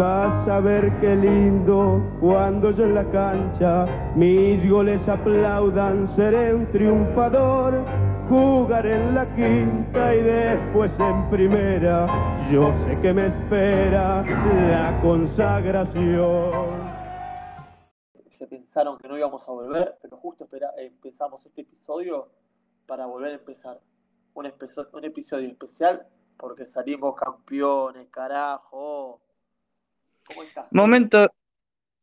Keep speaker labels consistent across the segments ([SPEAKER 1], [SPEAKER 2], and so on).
[SPEAKER 1] Vas a ver qué lindo cuando yo en la cancha mis goles aplaudan, seré un triunfador. Jugaré en la quinta y después en primera. Yo sé que me espera la consagración.
[SPEAKER 2] Se pensaron que no íbamos a volver, pero justo empezamos este episodio para volver a empezar. Un, un episodio especial porque salimos campeones, carajo. ¿Cómo estás?
[SPEAKER 3] Momento,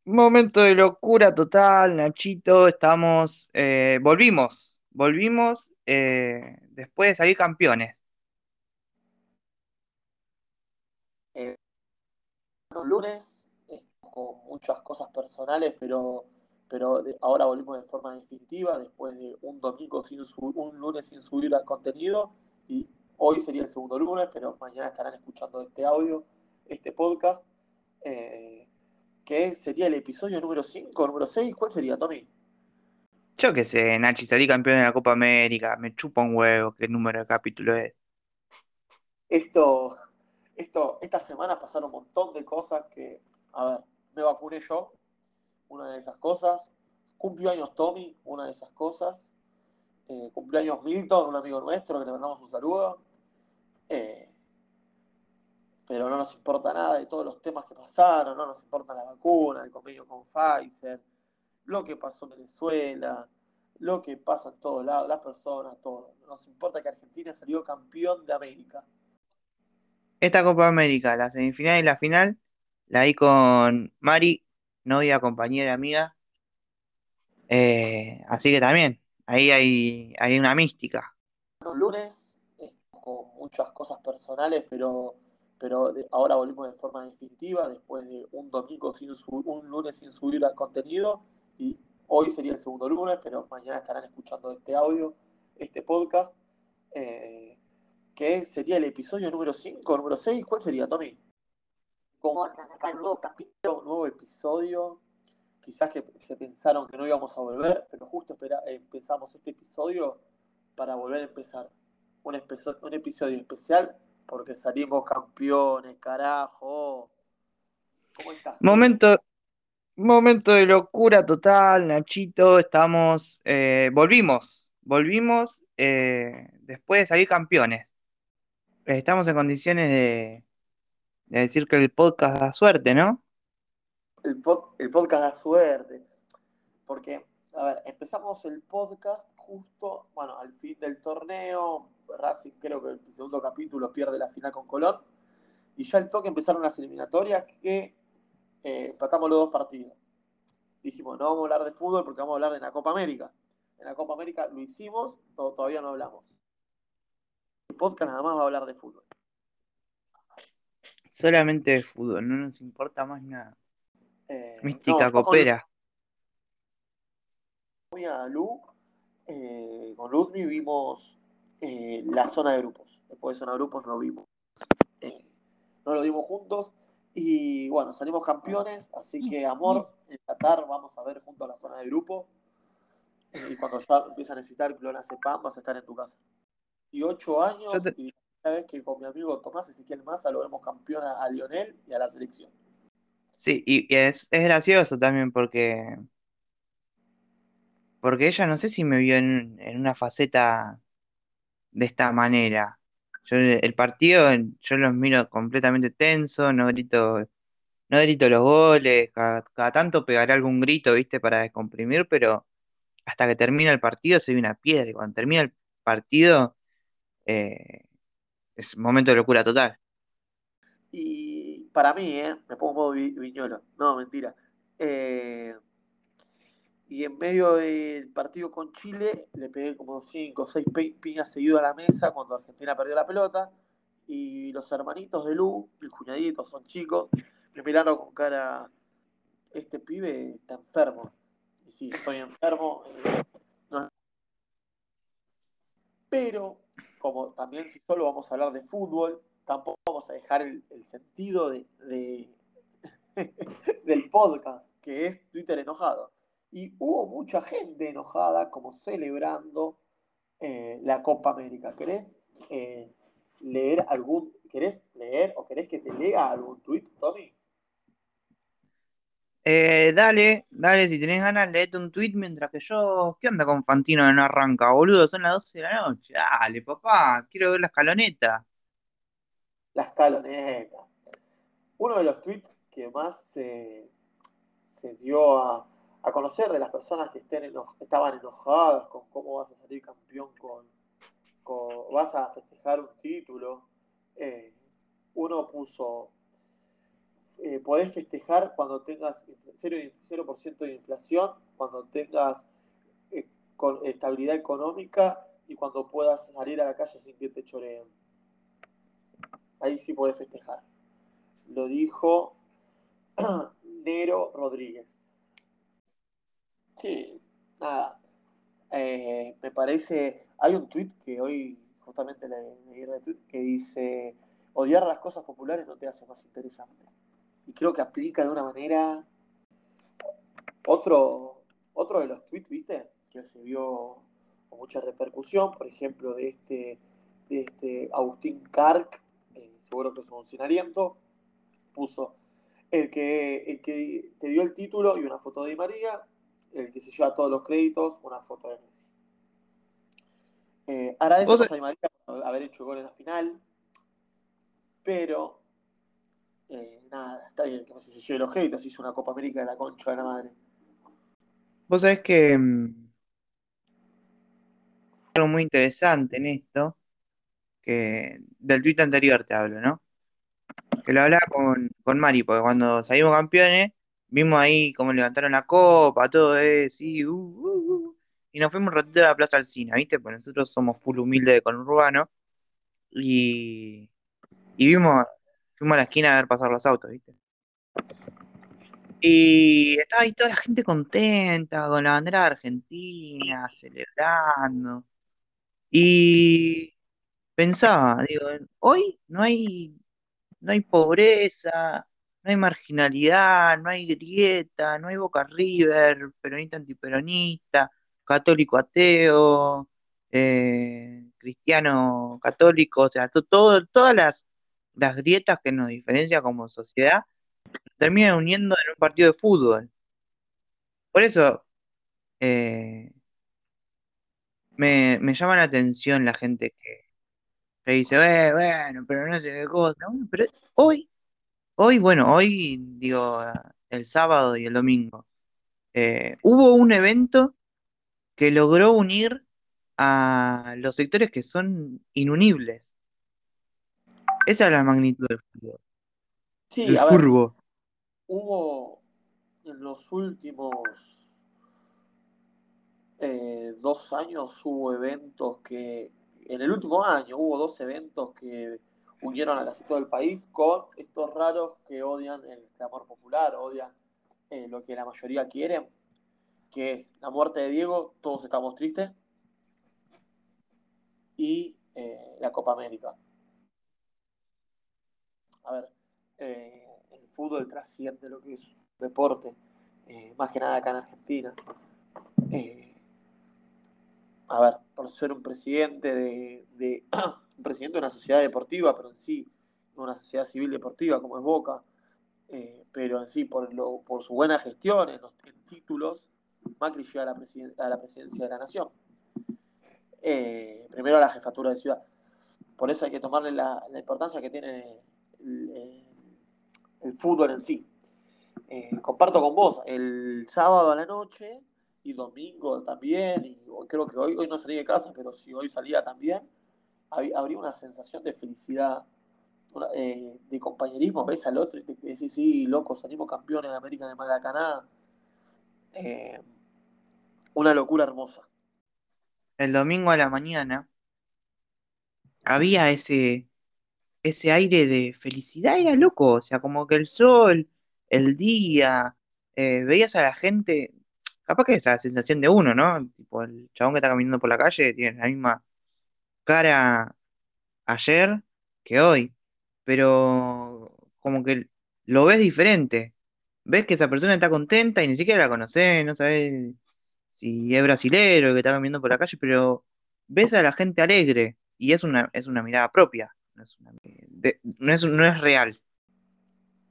[SPEAKER 3] momento de locura total, Nachito. Estamos, eh, volvimos, volvimos eh, después de salir campeones.
[SPEAKER 2] Eh, lunes, con muchas cosas personales, pero, pero ahora volvimos de forma definitiva, después de un domingo sin un lunes sin subir al contenido, y hoy sería el segundo lunes, pero mañana estarán escuchando este audio, este podcast. Eh, que sería el episodio número 5, número 6, ¿cuál sería, Tommy?
[SPEAKER 3] Yo qué sé, Nachi, salí campeón de la Copa América, me chupa un huevo qué número de capítulo es.
[SPEAKER 2] Esto, esto, esta semana pasaron un montón de cosas que, a ver, me vacuné yo, una de esas cosas, cumplió años Tommy, una de esas cosas, eh, cumpleaños Milton, un amigo nuestro que le mandamos un saludo, eh, pero no nos importa nada de todos los temas que pasaron, no nos importa la vacuna, el convenio con Pfizer, lo que pasó en Venezuela, lo que pasa en todos lados, las personas, todo. Nos importa que Argentina salió campeón de América.
[SPEAKER 3] Esta Copa América, la semifinal y la final, la vi con Mari, novia, compañera, amiga. Eh, así que también, ahí hay, hay una mística.
[SPEAKER 2] Lunes, con muchas cosas personales, pero pero ahora volvimos de forma definitiva después de un domingo sin un lunes sin subir al contenido y hoy sería el segundo lunes, pero mañana estarán escuchando este audio, este podcast, eh, que sería el episodio número 5, número 6, ¿cuál sería, Tommy? Como acá un nuevo capítulo, un nuevo episodio, quizás que se pensaron que no íbamos a volver, pero justo empezamos este episodio para volver a empezar. Un, un episodio especial porque salimos campeones, carajo. ¿Cómo estás?
[SPEAKER 3] Momento, momento de locura total, Nachito. Estamos, eh, volvimos, volvimos eh, después de salir campeones. Estamos en condiciones de, decir que el podcast da suerte, ¿no?
[SPEAKER 2] El, el podcast da suerte. Porque, a ver, empezamos el podcast justo, bueno, al fin del torneo, Racing creo que el segundo capítulo pierde la final con Colón. Y ya el toque empezaron las eliminatorias que eh, empatamos los dos partidos. Dijimos, no vamos a hablar de fútbol porque vamos a hablar de la Copa América. En la Copa América lo hicimos, todavía no hablamos. El podcast nada más va a hablar de fútbol.
[SPEAKER 3] Solamente de fútbol, no nos importa más nada. Eh, Mística copera.
[SPEAKER 2] Con, Lu, eh, con Ludmi vimos eh, la zona de grupos. Después de zona de grupos no vimos. Eh, no lo dimos juntos. Y bueno, salimos campeones, así que amor, en Qatar vamos a ver junto a la zona de grupo. Y cuando ya empieza a necesitar Clonazepam, vas a estar en tu casa. Y ocho años, y una vez que con mi amigo Tomás Ezequiel Massa lo vemos campeón a, Lionel y a la selección.
[SPEAKER 3] Sí, y, es, es gracioso también porque porque ella no sé si me vio en, una faceta de esta manera. Yo el partido, yo los miro completamente tenso, no grito, no grito los goles, cada, tanto pegaré algún grito, viste, para descomprimir, pero hasta que termina el partido soy una piedra, y cuando termina el partido eh, es momento de locura total.
[SPEAKER 2] Y para mí, ¿eh? me pongo modo viñolo, no, mentira. Eh, y en medio del partido con Chile le pegué como 5 o 6 piñas seguido a la mesa cuando Argentina perdió la pelota y los hermanitos de Lu, mis cuñaditos, son chicos, me miraron con cara, este pibe está enfermo. Y sí, estoy enfermo. Eh, Pero, como también si solo vamos a hablar de fútbol, tampoco vamos a dejar el, sentido de, del podcast, que es Twitter enojado. Y hubo mucha gente enojada como celebrando eh, la Copa América. ¿Querés eh, leer algún, querés leer o querés que te lea algún tweet, Tommy?
[SPEAKER 3] Eh, dale, dale, si tenés ganas, leete un tweet mientras que yo. ¿Qué onda con Fantino que no arranca, boludo? Son las 12 de la noche. Dale, papá, quiero ver la escaloneta.
[SPEAKER 2] La escaloneta. Uno de los tweets que más se, se dio a, a conocer de las personas que estén eno- estaban enojadas con cómo vas a salir campeón con, vas a festejar un título. Eh, uno puso eh, podés festejar cuando tengas 0%, 0% de inflación, cuando tengas eh, con estabilidad económica y cuando puedas salir a la calle sin que te choreen. Ahí sí podés festejar. Lo dijo Nero Rodríguez. Sí, nada. Eh, me parece. Hay un tweet que hoy justamente le leí que dice: odiar las cosas populares no te hace más interesante. Y creo que aplica de una manera. Otro, otro de los tweets, ¿viste? Que se vio con mucha repercusión, por ejemplo, de este, de este Agustín Kark, seguro que es un funcionariento, puso el que, el que te dio el título y una foto de María, el que se lleva todos los créditos, una foto de Messi. Eh, agradecemos a Di María por haber hecho gol en la final, pero eh, nada, está bien que Messi se lleve los créditos, hizo una Copa América de la concha de la madre.
[SPEAKER 3] Vos sabés que. mm, algo muy interesante en esto, que del tweet anterior te hablo, ¿no? Que lo hablaba con, con Mari, porque cuando salimos campeones, vimos ahí cómo levantaron la copa, todo eso, sí, uh, uh, uh, y nos fuimos un ratito a la Plaza Alsina, ¿viste? Pues nosotros somos full humildes de conurbano, y, y vimos, fuimos a la esquina a ver pasar los autos, ¿viste? Y estaba ahí toda la gente contenta, con la bandera de Argentina, celebrando. Y pensaba, digo, hoy no hay, no hay pobreza, no hay marginalidad, no hay grieta, no hay Boca River, peronista antiperonista, católico ateo, eh, cristiano católico, o sea, to- todo, todas las, las grietas que nos diferencian como sociedad terminan uniendo en un partido de fútbol. Por eso eh, me, me llama la atención la gente que, que dice, "Eh, bueno, pero no sé qué cosa. Pero hoy, hoy, bueno, hoy, digo, el sábado y el domingo, eh, hubo un evento que logró unir a los sectores que son inunibles. Esa es la magnitud del fútbol.
[SPEAKER 2] Sí,
[SPEAKER 3] del
[SPEAKER 2] a ver, hubo en los últimos eh, dos años hubo eventos que, en el último año hubo dos eventos que unieron a casi todo el país con estos raros que odian el clamor popular, odian eh, lo que la mayoría quiere, que es la muerte de Diego, todos estamos tristes, y eh, la Copa América. A ver, eh, el fútbol trasciende lo que es un deporte, más que nada acá en Argentina. A ver, por ser un presidente de, de un presidente de una sociedad deportiva, pero en sí, una sociedad civil deportiva como es Boca, eh, pero en sí por, lo, por su buena gestión en, los, en títulos, Macri llega a la, presiden- a la presidencia de la nación. Eh, primero a la jefatura de ciudad. Por eso hay que tomarle la, importancia que tiene el fútbol en sí. Eh, comparto con vos, el sábado a la noche y domingo también, y creo que hoy, hoy no salí de casa, pero si hoy salía también, hab- habría una sensación de felicidad, eh, de compañerismo, ves al otro y te decís, sí, loco, salimos campeones de América de Maracaná. Eh, una locura hermosa.
[SPEAKER 3] El domingo a la mañana había ese, ese aire de felicidad, era loco, o sea, como que el sol, el día, eh, veías a la gente, capaz que esa sensación de uno, ¿no? Tipo, el chabón que está caminando por la calle tiene la misma cara ayer que hoy, pero como que lo ves diferente, ves que esa persona está contenta y ni siquiera la conoces, no sabes si es brasilero que está caminando por la calle, pero ves a la gente alegre y es una, es una mirada propia, no es, una- no es, no es real.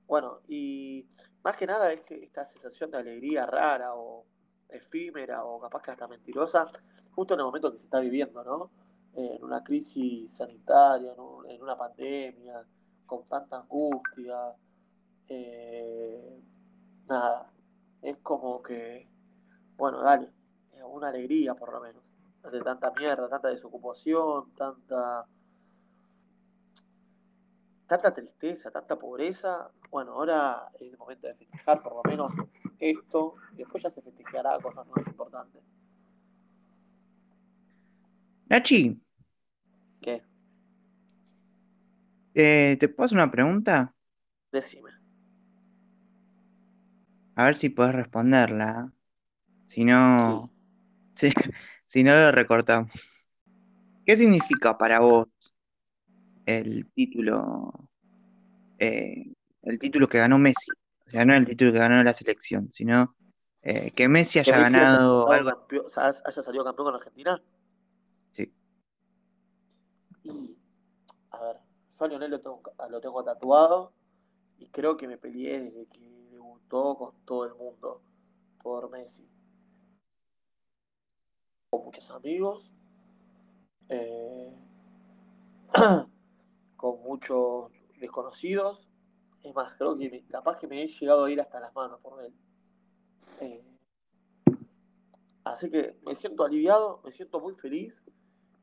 [SPEAKER 2] Bueno, y más que nada este, esta sensación de alegría rara o efímera o capaz que hasta mentirosa, justo en el momento que se está viviendo, ¿no? En una crisis sanitaria, en, una pandemia, con tanta angustia. Eh, nada, es como que, bueno, dale, una alegría por lo menos, de tanta mierda, tanta desocupación, tanta tanta tristeza, tanta pobreza, bueno, ahora es el momento de festejar por lo menos esto, y después ya se festejará cosas más importantes.
[SPEAKER 3] Nachi.
[SPEAKER 2] ¿Qué?
[SPEAKER 3] Eh, ¿te puedo hacer una pregunta?
[SPEAKER 2] Decime.
[SPEAKER 3] A ver si puedes responderla. Si no. si no lo recortamos. ¿Qué significa para vos el título, eh, el título que ganó Messi. O sea, no el título que ganó la selección, sino eh, que Messi haya ganado
[SPEAKER 2] algo. haya salido campeón con Argentina.
[SPEAKER 3] Sí.
[SPEAKER 2] Y, yo a Lionel lo tengo, lo tengo tatuado y creo que me peleé desde que debutó con todo el mundo por Messi. Con muchos amigos. Eh, con muchos desconocidos. Es más, creo que capaz que me he llegado a ir hasta las manos por él. Eh, así que me siento aliviado, me siento muy feliz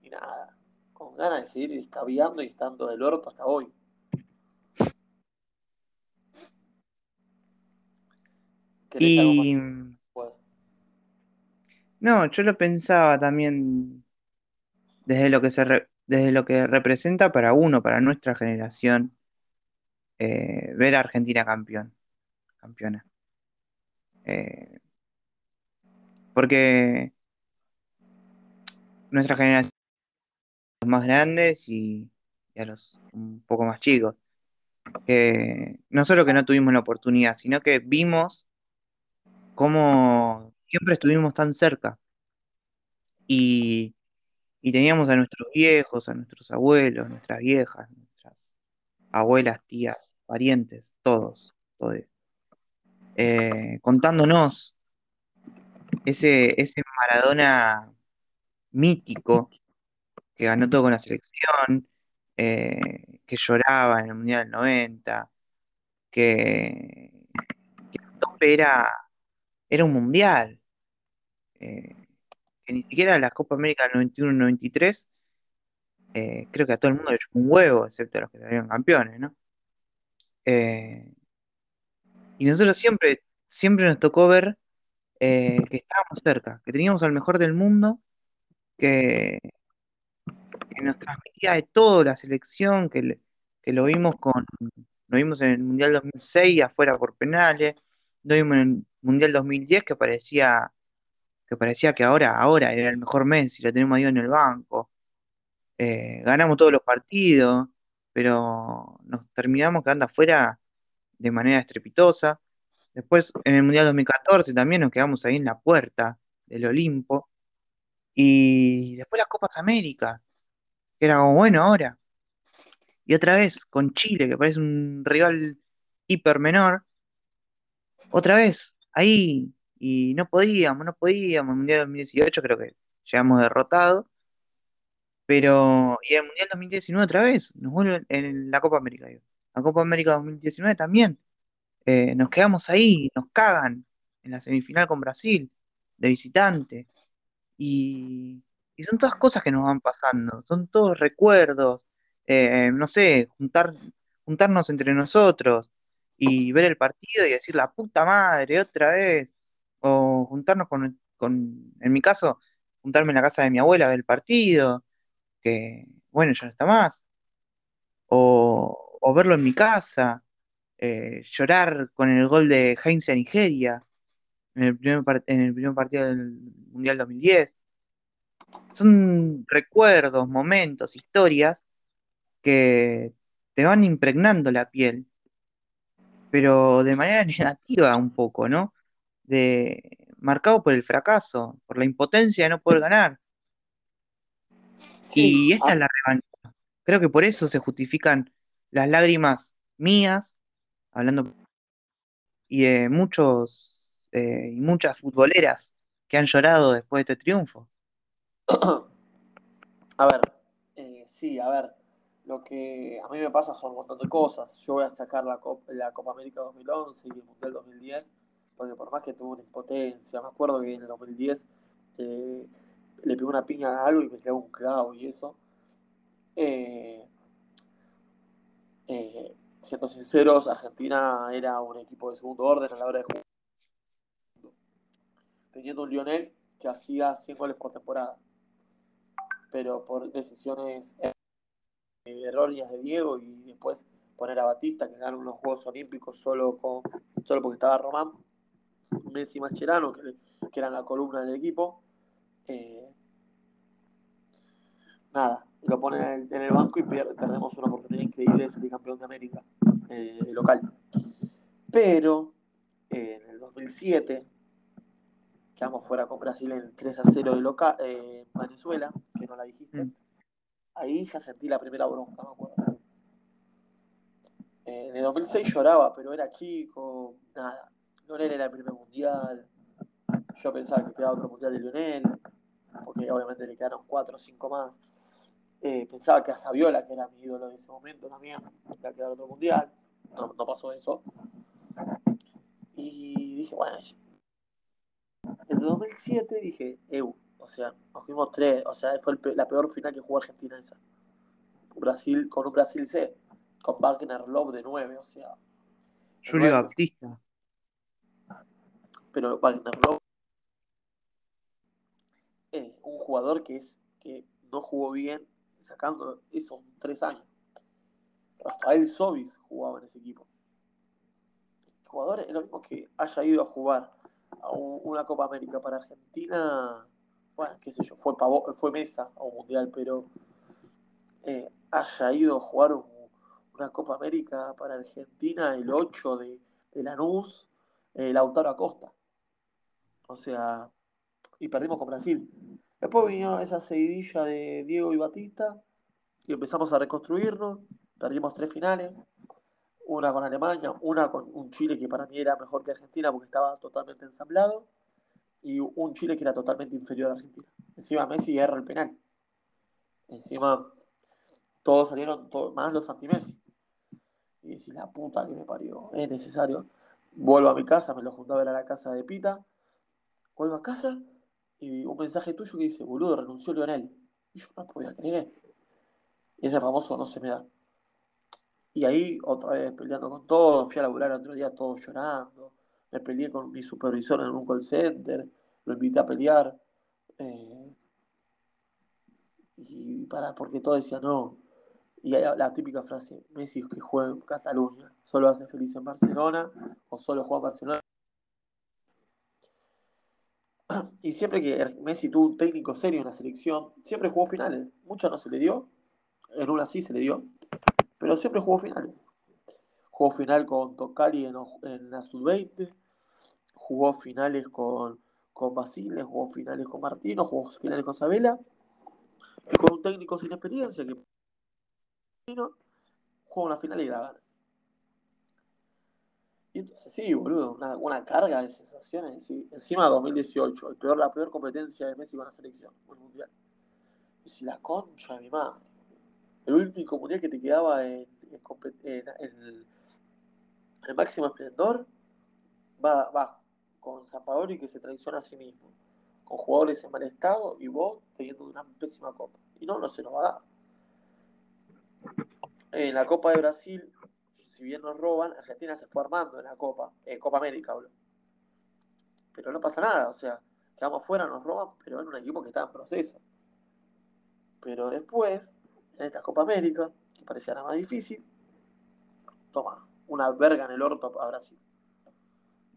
[SPEAKER 2] y nada, con ganas de seguir descaviando y estando del orto hasta hoy.
[SPEAKER 3] Y... No, yo lo pensaba también desde lo que se, desde lo que representa para uno, para nuestra generación, eh, ver a Argentina campeón, campeona. Eh, porque nuestra generación, más grandes y, a los un poco más chicos, que no solo que no tuvimos la oportunidad, sino que vimos cómo siempre estuvimos tan cerca. Y y teníamos a nuestros viejos, a nuestros abuelos, nuestras viejas, nuestras abuelas, tías, parientes, todos, todos, eh, contándonos ese, ese Maradona mítico que ganó todo con la selección, eh, que lloraba en el Mundial del 90, que, el tope era, era un mundial. Eh, que ni siquiera la Copa América 91-93, eh, creo que a todo el mundo le echó un huevo, excepto a los que salieron campeones, ¿no? Eh, y nosotros siempre, siempre nos tocó ver que estábamos cerca, que teníamos al mejor del mundo, que, nos transmitía de todo la selección, que, que lo vimos con, lo vimos en el Mundial 2006 afuera por penales, lo vimos en el Mundial 2010 que parecía que parecía que ahora, ahora era el mejor mes y lo tenemos ahí en el banco. Eh, ganamos todos los partidos, pero nos terminamos quedando afuera de manera estrepitosa. Después, en el Mundial 2014 también nos quedamos ahí en la puerta del Olimpo. Y después las Copas América, que era como, bueno, ahora. Y otra vez con Chile, que parece un rival hiper menor. Otra vez, ahí y no podíamos, no podíamos. El Mundial 2018 creo que llegamos derrotados. Pero, y el Mundial 2019 otra vez, nos vuelven en la Copa América. La Copa América 2019 también. Eh, nos quedamos ahí, nos cagan en la semifinal con Brasil, de visitante. Y, son todas cosas que nos van pasando, son todos recuerdos. Eh, no sé, juntar, juntarnos entre nosotros y ver el partido y decir la puta madre otra vez o juntarnos con, en mi caso, juntarme en la casa de mi abuela del partido, que bueno, ya no está más, o, verlo en mi casa, eh, llorar con el gol de Heinz a Nigeria en el, primer en el primer partido del Mundial 2010. Son recuerdos, momentos, historias que te van impregnando la piel, pero de manera negativa un poco, ¿no? de, marcado por el fracaso, por la impotencia de no poder ganar. y esta es la revancha. Creo que por eso se justifican las lágrimas mías hablando, y de muchos eh, y muchas futboleras que han llorado después de este triunfo.
[SPEAKER 2] A ver, eh, sí, a ver, lo que a mí me pasa son un montón de cosas. Yo voy a sacar la, Copa, la Copa América 2011 y el Mundial 2010, porque por más que tuve una impotencia, me acuerdo que en el 2010 eh, le pegó una piña a algo y me quedó un clavo y eso. Eh, eh, siendo sinceros, Argentina era un equipo de segundo orden a la hora de jugar. Teniendo un Lionel que hacía 100 goles por temporada. Pero por decisiones erróneas de Diego y después poner a Batista que ganó unos Juegos Olímpicos solo, con, solo porque estaba Román, Messi y Mascherano, que, que eran la columna del equipo. Eh, nada, lo ponen en el, banco y perdemos una oportunidad increíble de salir campeón de América, eh, local. Pero en el 2007, quedamos fuera con Brasil en 3 a 0 de local, eh, Venezuela, que no la dijiste. Mm. Ahí ya sentí la primera bronca, me acuerdo. en el 2006 lloraba, pero era chico, nada. Lionel era el primer mundial. Yo pensaba que quedaba otro mundial de Lionel, porque obviamente le quedaron 4 o 5 más. Eh, pensaba que a Saviola, que era mi ídolo de ese momento también, iba a quedar otro mundial. No, no pasó eso. Y dije, bueno, en 2007 dije, EU, o sea, nos fuimos tres, o sea, fue la peor final que jugó Argentina esa. Brasil, con un Brasil C, con Wagner Love de 9, o sea.
[SPEAKER 3] Julio Baptista.
[SPEAKER 2] Pero Wagner Love eh, un jugador que es que no jugó bien sacando esos tres años. Rafael Sobis jugaba en ese equipo. El jugador es lo mismo que haya ido a jugar una Copa América para Argentina, bueno, qué sé yo, fue, fue mesa a un mundial, pero eh, haya ido a jugar una Copa América para Argentina el 8 de, de Lanús, eh, Lautaro Acosta. O sea, y perdimos con Brasil. Después vino esa seguidilla de Diego y Batista y empezamos a reconstruirnos. Perdimos tres finales, una con Alemania, una con un Chile que para mí era mejor que Argentina porque estaba totalmente ensamblado y un Chile que era totalmente inferior a Argentina. Encima Messi erra el penal. Encima todos salieron, más los anti-Messi. Y si la puta que me parió, es necesario. Vuelvo a mi casa, me lo junto a ver a la casa de Pita. Vuelvo a casa y un mensaje tuyo que dice, boludo, renunció Lionel. Y yo no podía creer. Y ese famoso no se me da. Y ahí, otra vez peleando con todos, fui a laburar otro día todos llorando. Me peleé con mi supervisor en un call center, lo invité a pelear. Eh, y para, porque todo decía no. Y la típica frase, Messi es que juega en Cataluña, solo hace feliz en Barcelona o solo juega en Barcelona. Y siempre que Messi tuvo un técnico serio en la selección, siempre jugó finales. Muchas no se le dio, en una sí se le dio, pero siempre jugó finales. Jugó final con Tocali en, en la sub-20, jugó finales con, con Basile, jugó finales con Martino, jugó finales con Sabela, y con un técnico sin experiencia que juega una final y la gana. Y entonces sí, boludo, una, carga de sensaciones. Encima 2018, el peor, la peor competencia de Messi con la selección, el mundial. Y si la concha de mi madre. El único mundial que te quedaba en, el, máximo esplendor va, va con Zapadori que se traiciona a sí mismo, con jugadores en mal estado y vos teniendo una pésima copa. Y no, no se nos va a dar. En la Copa de Brasil si bien nos roban, Argentina se fue armando en la Copa, en Copa América, bro. Pero no pasa nada, o sea, quedamos afuera, nos roban, pero en un equipo que estaba en proceso. Pero después, en esta Copa América, que parecía nada más difícil, toma, una verga en el orto a Brasil.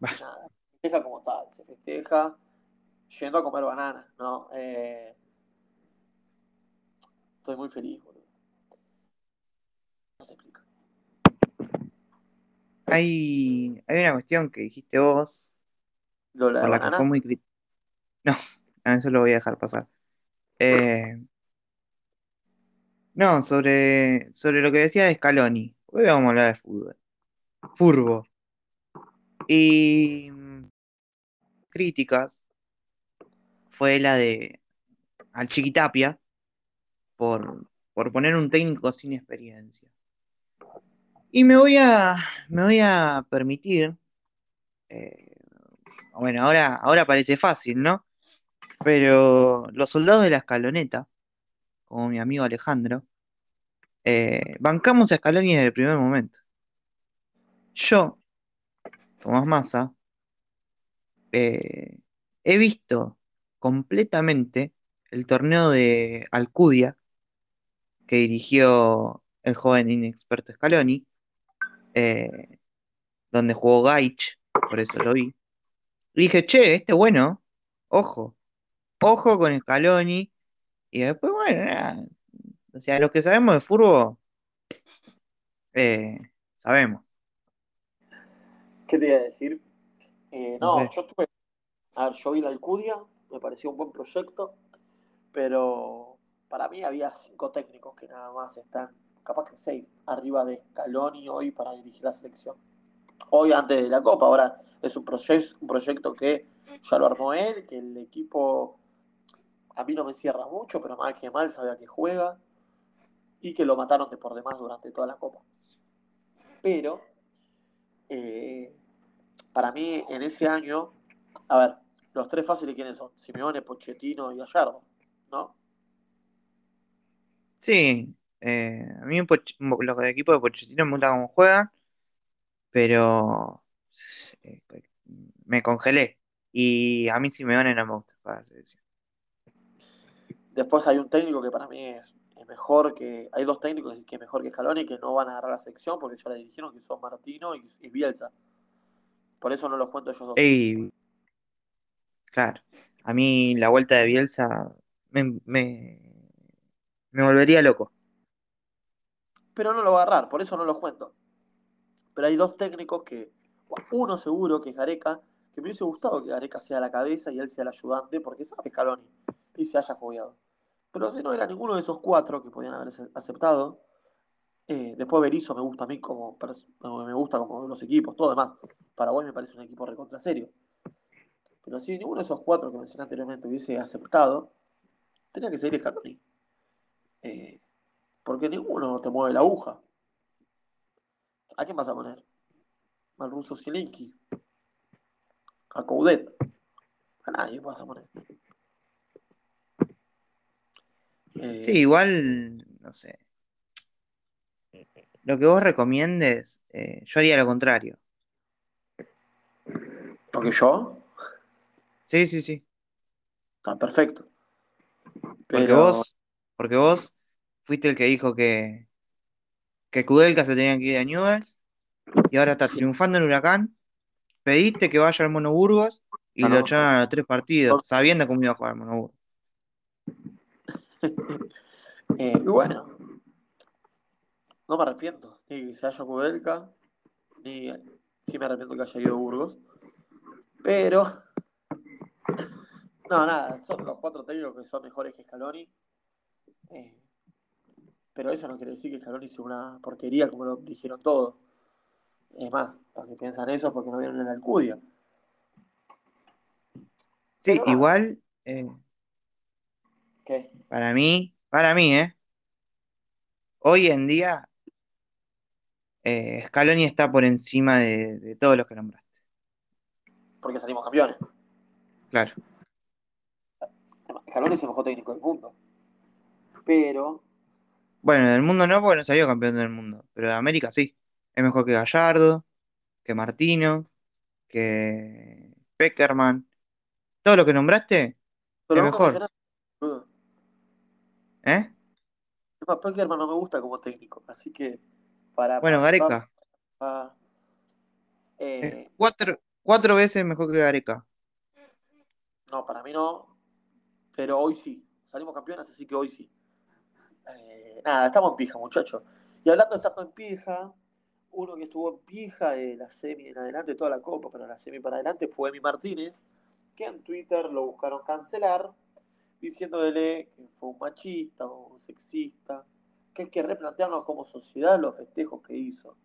[SPEAKER 2] Nada, se festeja como tal, se festeja yendo a comer bananas, ¿no? Eh, estoy muy feliz, boludo. No se explica
[SPEAKER 3] hay, hay una cuestión que dijiste vos,
[SPEAKER 2] por la que fue muy
[SPEAKER 3] crítica. No, eso lo voy a dejar pasar. Eh, no, sobre, sobre lo que decía de Scaloni. Hoy vamos a hablar de fútbol. Furbo. Y mm, críticas fue la de al Chiquitapia por, por poner un técnico sin experiencia. Y me voy a, me voy a permitir, eh, bueno, ahora, ahora parece fácil, ¿no? Pero los soldados de la escaloneta, como mi amigo Alejandro, eh, bancamos a Scaloni desde el primer momento. Yo, Tomás Massa, eh, he visto completamente el torneo de Alcudia que dirigió el joven inexperto Scaloni, eh, donde jugó Gaich, por eso lo vi. Y dije, che, este bueno, ojo, ojo con Scaloni. Y después, bueno, o sea, los que sabemos de fútbol, eh, sabemos.
[SPEAKER 2] ¿Qué te iba a decir? Eh, no, yo estuve. A ver, yo vi la Alcudia, me pareció un buen proyecto, pero para mí había cinco técnicos que nada más están, capaz que seis, arriba de Scaloni hoy para dirigir la selección. Hoy antes de la Copa, ahora es un, proyecto, un proyecto que ya lo armó él, que el equipo a mí no me cierra mucho, pero más que mal sabe a qué juega y que lo mataron de por demás durante toda la Copa. Pero, eh, para mí, en ese año, a ver, los tres fáciles, ¿quiénes son? Simeone, Pochettino y Gallardo, ¿no?
[SPEAKER 3] Sí, eh, a mí los de equipo de Pochettino me gusta cómo juegan, pero eh, me congelé. Y a mí Simeone no me gusta para
[SPEAKER 2] Después hay un técnico que para mí es mejor que. Hay dos técnicos que mejor que Scaloni que no van a agarrar la selección porque ya le dijeron que son Martino y, Bielsa. Por eso no los cuento ellos dos.
[SPEAKER 3] claro. A mí la vuelta de Bielsa me, me, volvería loco.
[SPEAKER 2] Pero no lo va a agarrar, por eso no los cuento. Pero hay dos técnicos que. Uno seguro que es Gareca, que me hubiese gustado que Gareca sea la cabeza y él sea el ayudante, porque sabe Scaloni y se haya fogueado. Pero si no era ninguno de esos cuatro que podían haber aceptado. Eh, después Berizzo me gusta a mí como, me gusta como los equipos, todo demás. Paraguay me parece un equipo recontra serio. Pero si ninguno de esos cuatro que mencioné anteriormente hubiese aceptado, tenía que seguir Scaloni. Eh, porque ninguno te mueve la aguja. ¿A quién vas a poner? Al ruso Zielinski. A Coudet. A nadie vas a poner.
[SPEAKER 3] Sí, eh, igual, no sé. Lo que vos recomiendes, eh, yo haría lo contrario.
[SPEAKER 2] ¿Porque yo?
[SPEAKER 3] Sí, sí, sí.
[SPEAKER 2] Está perfecto.
[SPEAKER 3] Porque vos, porque vos fuiste el que dijo que, que Kudelka se tenía que ir a Newells y ahora está triunfando en Huracán. Pediste que vaya al Monoburgos y lo echaron a los tres partidos, sabiendo cómo iba a jugar el Monoburgos.
[SPEAKER 2] Eh, y bueno, no me arrepiento, ni que se haya Kubelka, ni sí me arrepiento que haya ido Burgos. Pero, no, nada, son los cuatro técnicos que son mejores que Scaloni. Eh, pero eso no quiere decir que Scaloni sea una porquería como lo dijeron todos. Es más, los que piensan eso es porque no vieron en la Alcudia.
[SPEAKER 3] Sí, igual. Eh, para mí, para mí, ¿eh? Hoy en día, eh, Scaloni está por encima de, todos los que nombraste.
[SPEAKER 2] Porque salimos campeones.
[SPEAKER 3] Claro.
[SPEAKER 2] Scaloni es el mejor técnico del mundo. Pero.
[SPEAKER 3] Bueno, del mundo no, porque no salió campeón del mundo. Pero de América sí. Es mejor que Gallardo, que Martino, que Peckerman. Todo lo que nombraste es mejor. ¿Eh?
[SPEAKER 2] Peckerman no me gusta como técnico, así que para.
[SPEAKER 3] Bueno, Gareca. Eh, cuatro, cuatro veces mejor que Gareca.
[SPEAKER 2] No, para mí no. Pero hoy sí. Salimos campeones, así que hoy sí. Eh, nada, estamos en pija, muchachos. Y hablando de estar en pija, uno que estuvo en pija de la semi en adelante, toda la copa, pero la semi para adelante fue Emi Martínez, que en Twitter lo buscaron cancelar diciéndole que fue un machista o un sexista, que hay que replantearnos como sociedad los festejos que hizo.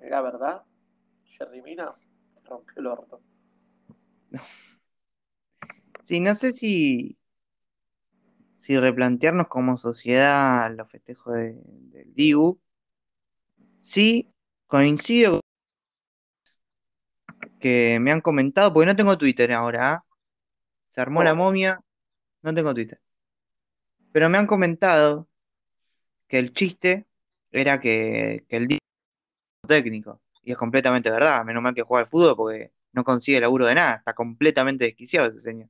[SPEAKER 2] la verdad, Jerry Mina rompió el orto.
[SPEAKER 3] Sí, no sé si, si replantearnos como sociedad los festejos de- del Dibu. Sí, coincido que me han comentado, porque no tengo Twitter ahora, ¿ah? Se armó la momia, no tengo Twitter. Pero me han comentado que el chiste era que, que el es técnico. Y es completamente verdad, menos mal que juega al fútbol porque no consigue laburo de nada, está completamente desquiciado ese señor.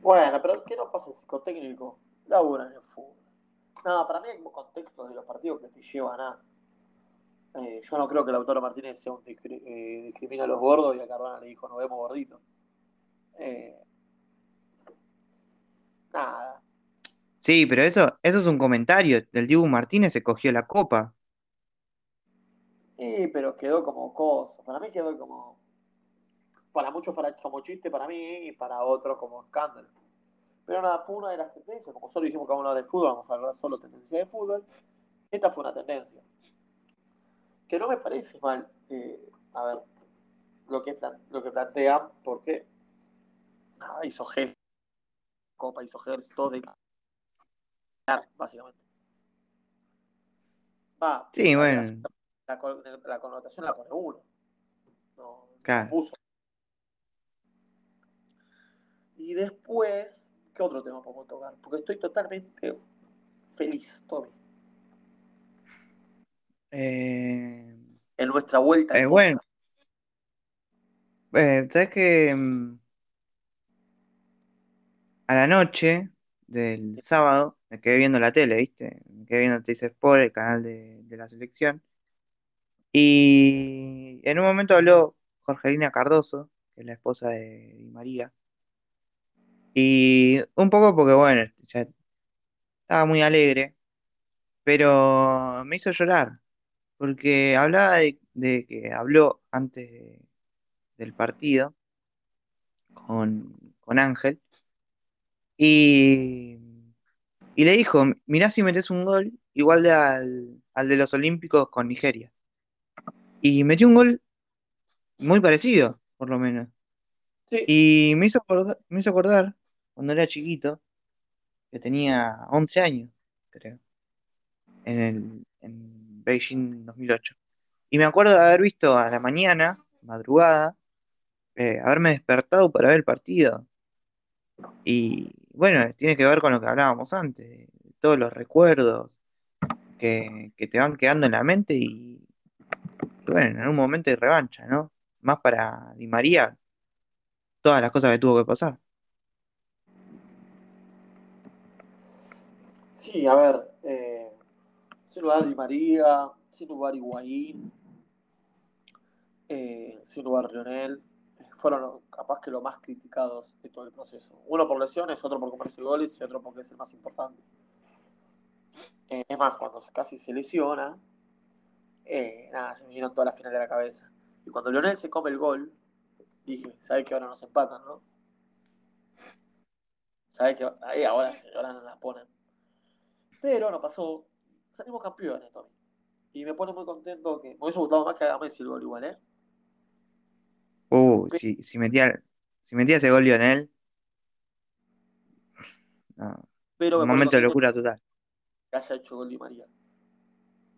[SPEAKER 2] Bueno, pero ¿qué no pasa el psicotécnico? Labura en el fútbol. Nada, para mí hay contextos de los partidos que te llevan a. Eh, yo no creo que Lautaro Martínez sea un discri- eh, discrimina a los gordos y a Cardona le dijo nos vemos gorditos. Eh, nada.
[SPEAKER 3] Sí, pero eso, eso es un comentario. El Dibu Martínez se cogió la copa.
[SPEAKER 2] Sí, pero quedó como cosa. Para mí quedó como. Para muchos para, como chiste para mí y para otros como escándalo. Pero nada, fue una de las tendencias. Como solo dijimos que vamos a hablar de fútbol, vamos a hablar solo tendencia de fútbol. Esta fue una tendencia. Que no me parece mal. eh, a ver, lo que, lo que plantean, porque nada, hizo gestos, Copa hizo gestos, todo de básicamente. Va,
[SPEAKER 3] Sí,
[SPEAKER 2] la-
[SPEAKER 3] bueno.
[SPEAKER 2] La, co- la connotación la pone uno. No, no
[SPEAKER 3] Claro.
[SPEAKER 2] puso. Y después, ¿qué otro tema podemos tocar? Porque estoy totalmente feliz, Tommy.
[SPEAKER 3] Eh,
[SPEAKER 2] En nuestra vuelta.
[SPEAKER 3] eh, bueno, eh, ¿sabes que mm, A la noche del sábado me quedé viendo la tele, ¿viste? Me quedé viendo TC Sport, el canal de, de la selección. Y en un momento habló Jorgelina Cardoso, que es la esposa de Di María. Y un poco porque, bueno, ya estaba muy alegre, pero me hizo llorar, porque hablaba de, de que habló antes de- del partido con, con Ángel y, y le dijo, mirá si metes un gol igual de al, al de los Olímpicos con Nigeria. Y metió un gol muy parecido, por lo menos.
[SPEAKER 2] Sí,
[SPEAKER 3] Y me hizo acordar, me hizo acordar cuando era chiquito, que tenía 11 años, creo, en el, en Beijing 2008. Y me acuerdo de haber visto a la mañana, madrugada, eh, haberme despertado para ver el partido. Y bueno, tiene que ver con lo que hablábamos antes, todos los recuerdos que, que te van quedando en la mente y, bueno, en un momento de revancha, ¿no? Más para Di María, todas las cosas que tuvo que pasar.
[SPEAKER 2] sí, a ver. Sin lugar Di María, sin lugar Higuaín, eh, sin lugar Lionel. eh, Fueron capaz que los más criticados de todo el proceso. Uno por lesiones, otro por comerse goles y otro porque es el más importante. Eh, es más, cuando casi se lesiona, eh, nada, se me vieron todas las finales de la cabeza. Y cuando Lionel se come el gol, dije, ¿sabes que ahora nos empatan, no? ¿Sabes que ahí ahora, ahora nos las ponen? Pero no pasó. Salimos campeones, Tommy. Y me pone muy contento que me hubiese gustado más que haga Messi el gol igual, ¿eh?
[SPEAKER 3] Uh, si, si metía, si metía ese gol Lionel, no,
[SPEAKER 2] Pero
[SPEAKER 3] un momento de locura total.
[SPEAKER 2] que haya hecho gol Di María.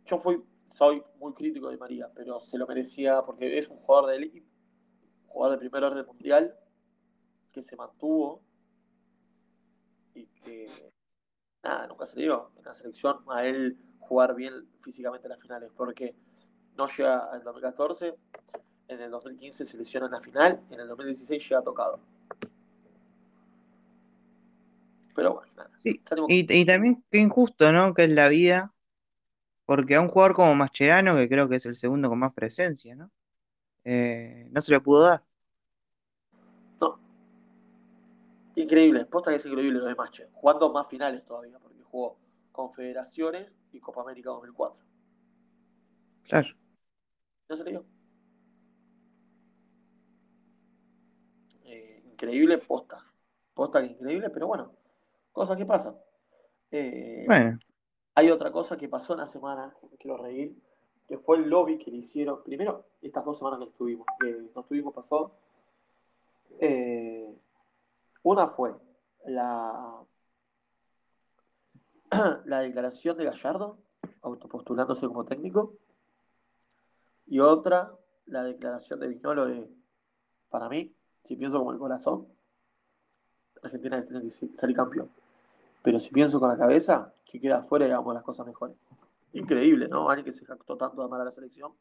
[SPEAKER 2] Yo fui, soy muy crítico de Di María, pero se lo merecía porque es un jugador de élite, un jugador de primer orden mundial, que se mantuvo y que, nada, nunca se le dio en la selección a él jugar bien físicamente en las finales, porque no llega al 2014, en el 2015 se lesiona en la final, en el 2016 llega tocado. Pero bueno, nada.
[SPEAKER 3] Sí, y, y también qué injusto, ¿no? Que es la vida, porque a un jugador como Mascherano, que creo que es el segundo con más presencia, ¿no? Eh, no se le pudo dar.
[SPEAKER 2] No. Increíble, posta que es increíble lo de Mache. Jugando más finales todavía, porque jugó Confederaciones y Copa América 2004.
[SPEAKER 3] Claro.
[SPEAKER 2] ¿No se le dio? Eh, increíble, posta. Posta que increíble, pero bueno, cosas que pasan. Eh,
[SPEAKER 3] Bueno,
[SPEAKER 2] Hay otra cosa que pasó en la semana, que me quiero reír, que fue el lobby que le hicieron, primero, estas dos semanas que estuvimos, que no estuvimos pasó, eh, una fue la, la declaración de Gallardo, autopostulándose como técnico, y otra, la declaración de Vignolo de, para mí, si pienso como el corazón, Argentina tiene que salir campeón. Pero si pienso con la cabeza, que queda afuera y hagamos las cosas mejores. Increíble, ¿no? Alguien que se jactó tanto de amar a la selección.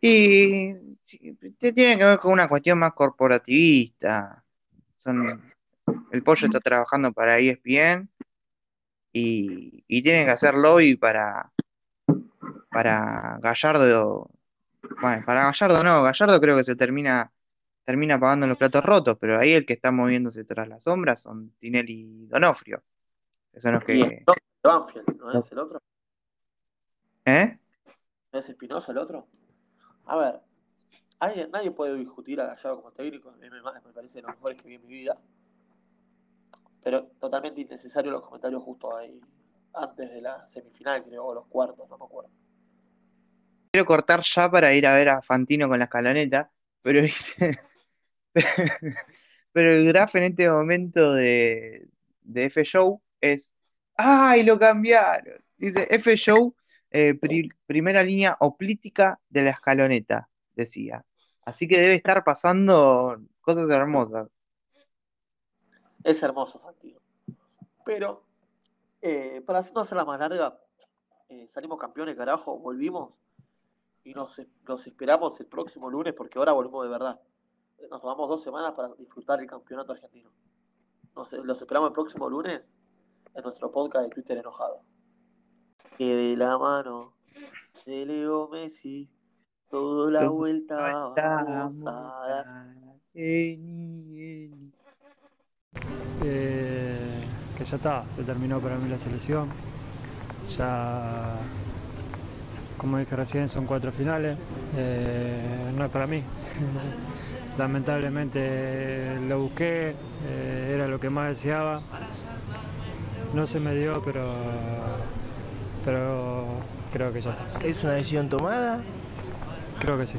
[SPEAKER 3] Y tiene que ver con una cuestión más corporativista. Son, el pollo está trabajando para ESPN y, y tienen que hacer lobby para, para Gallardo. Bueno, para Gallardo no, Gallardo creo que se termina termina pagando los platos rotos, pero ahí el que está moviéndose tras las sombras son Tinelli y Donofrio. Que son los que.
[SPEAKER 2] ¿no es el otro?
[SPEAKER 3] ¿Eh?
[SPEAKER 2] ¿No es Espinosa el otro? A ver, nadie puede discutir a Gallardo como técnico, me, me parece de los mejores que vi en mi vida. Pero totalmente innecesario los comentarios justo ahí, antes de la semifinal, creo, o los cuartos, no me acuerdo.
[SPEAKER 3] Quiero cortar ya para ir a ver a Fantino con la escaloneta, pero Pero el graph en este momento de, F Show es. ¡Ay, lo cambiaron! Dice F Show, eh, primera línea oplítica de la escaloneta, decía. Así que debe estar pasando cosas hermosas.
[SPEAKER 2] Es hermoso, Fantino. Pero, eh, para no hacerla más larga, eh, salimos campeones, carajo, volvimos y nos, nos esperamos el próximo lunes porque ahora volvemos de verdad nos tomamos dos semanas para disfrutar el campeonato argentino. Nos, los esperamos el próximo lunes en nuestro podcast de Twitter enojado. Que de la mano de Leo Messi, toda la vuelta vamos a dar.
[SPEAKER 4] Eh, que ya está, se terminó para mí la selección. Ya, como dije recién, son cuatro finales. Eh, no es para mí. lamentablemente lo busqué, eh, era lo que más deseaba. No se me dio, pero, pero creo que ya está.
[SPEAKER 5] ¿Es una decisión tomada?
[SPEAKER 4] Creo que sí.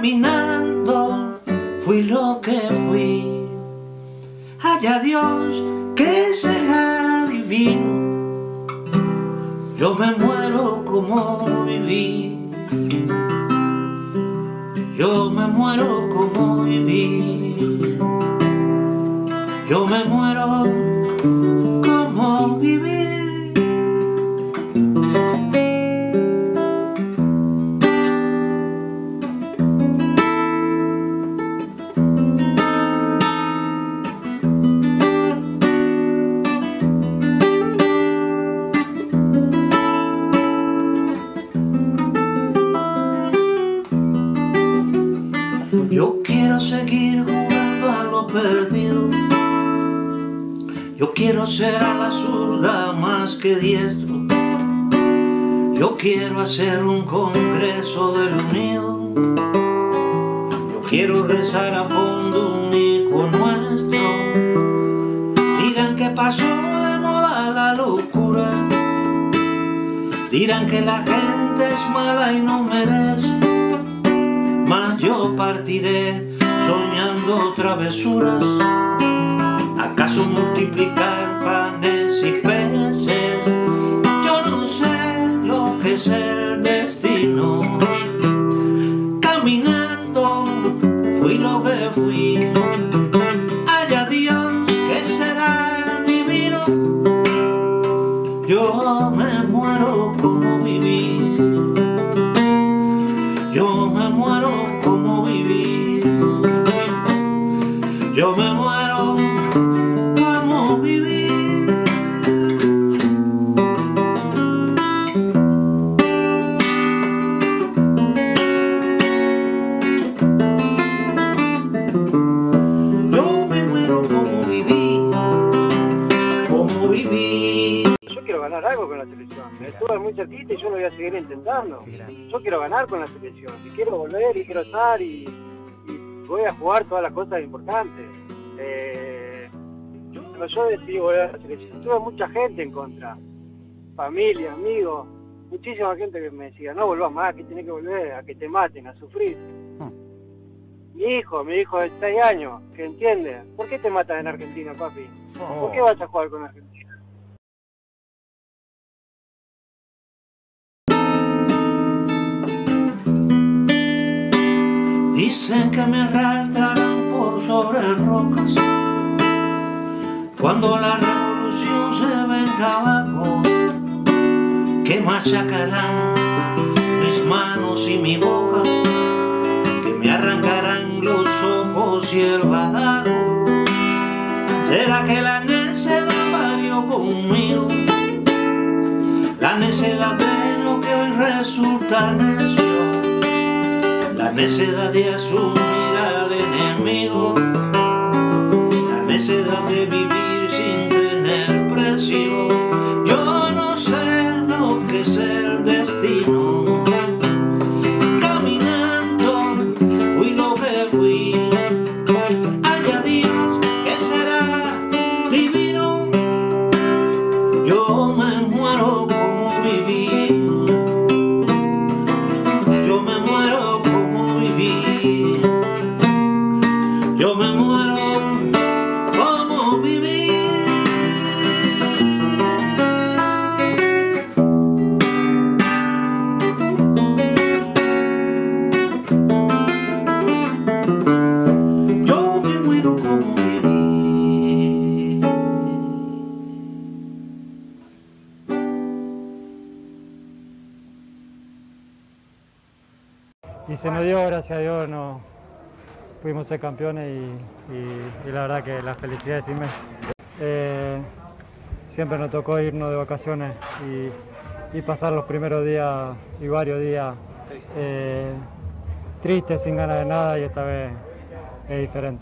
[SPEAKER 6] Caminando fui lo que fui. Haya Dios que será divino yo me muero como viví. Yo me muero como viví. Yo me muero quiero ser a la zurda más que diestro. Yo quiero hacer un congreso del unido. Yo quiero rezar a fondo un hijo nuestro. Dirán que pasó de moda la locura. Dirán que la gente es mala y no merece. Mas yo partiré soñando travesuras ¿Acaso multiplicar lo Yo
[SPEAKER 5] quiero ganar con la selección. Y quiero volver y quiero estar y, y voy a jugar todas las cosas importantes. Eh, cuando yo decidí volver a la selección, tuve mucha gente en contra. Familia, amigos, muchísima gente que me decía, no volvás más, que tenés que volver a que te maten, a sufrir. Mi hijo, mi hijo de 6 años, que entiende, ¿por qué te matan en Argentina, papi? ¿Por qué vas a jugar con Argentina?
[SPEAKER 6] Dicen que me arrastrarán por sobre rocas cuando la revolución se venga abajo, que machacarán mis manos y mi boca, que me arrancarán los ojos y el badajo. ¿Será que la necedad parió conmigo? La necedad de lo que hoy resulta necio necedad de asumir al enemigo,
[SPEAKER 4] ser campeones y, y- y la verdad que la felicidad es inmensa. Eh, siempre nos tocó irnos de vacaciones y, y pasar los primeros días y varios días eh, tristes, sin ganas de nada y esta vez es diferente.